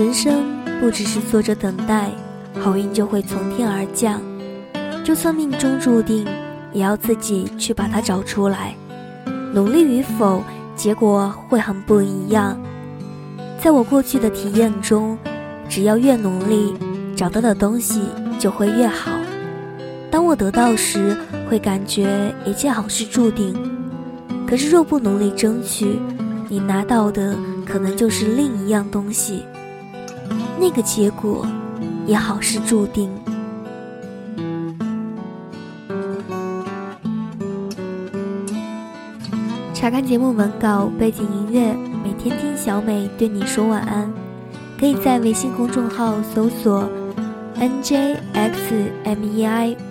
人生不只是坐着等待，好运就会从天而降。就算命中注定，也要自己去把它找出来。努力与否，结果会很不一样。在我过去的体验中，只要越努力，找到的东西就会越好。当我得到时，会感觉一切好事注定。可是若不努力争取，你拿到的可能就是另一样东西，那个结果也好是注定。查看节目文稿、背景音乐，每天听小美对你说晚安。可以在微信公众号搜索 “njxmei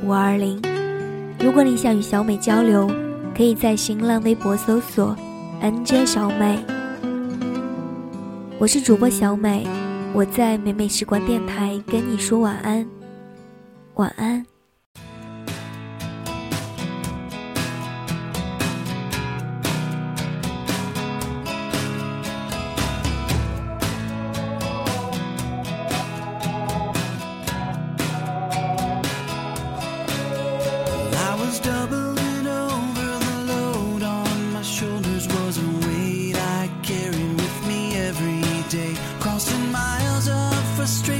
五二零”。如果你想与小美交流，可以在新浪微博搜索 “nj 小美”。我是主播小美，我在美美时光电台跟你说晚安，晚安。straight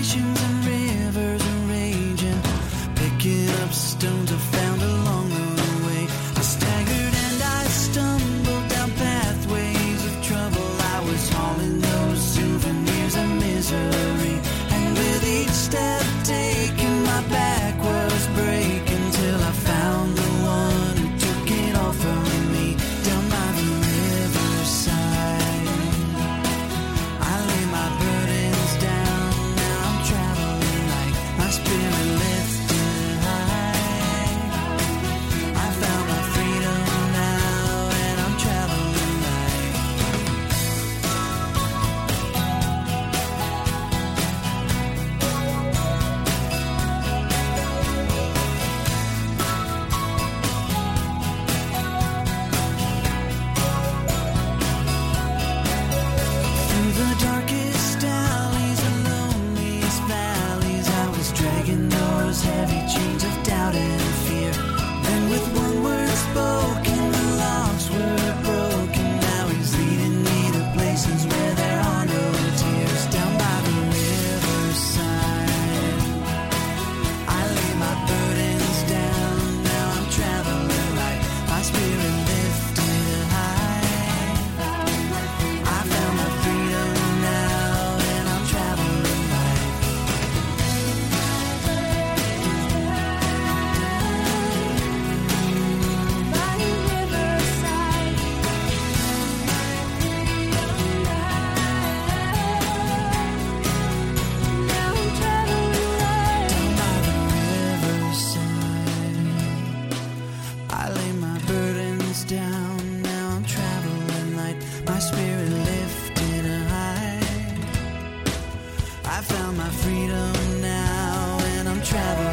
Those heavy. night, my spirit lifted high. I found my freedom now, and I'm traveling.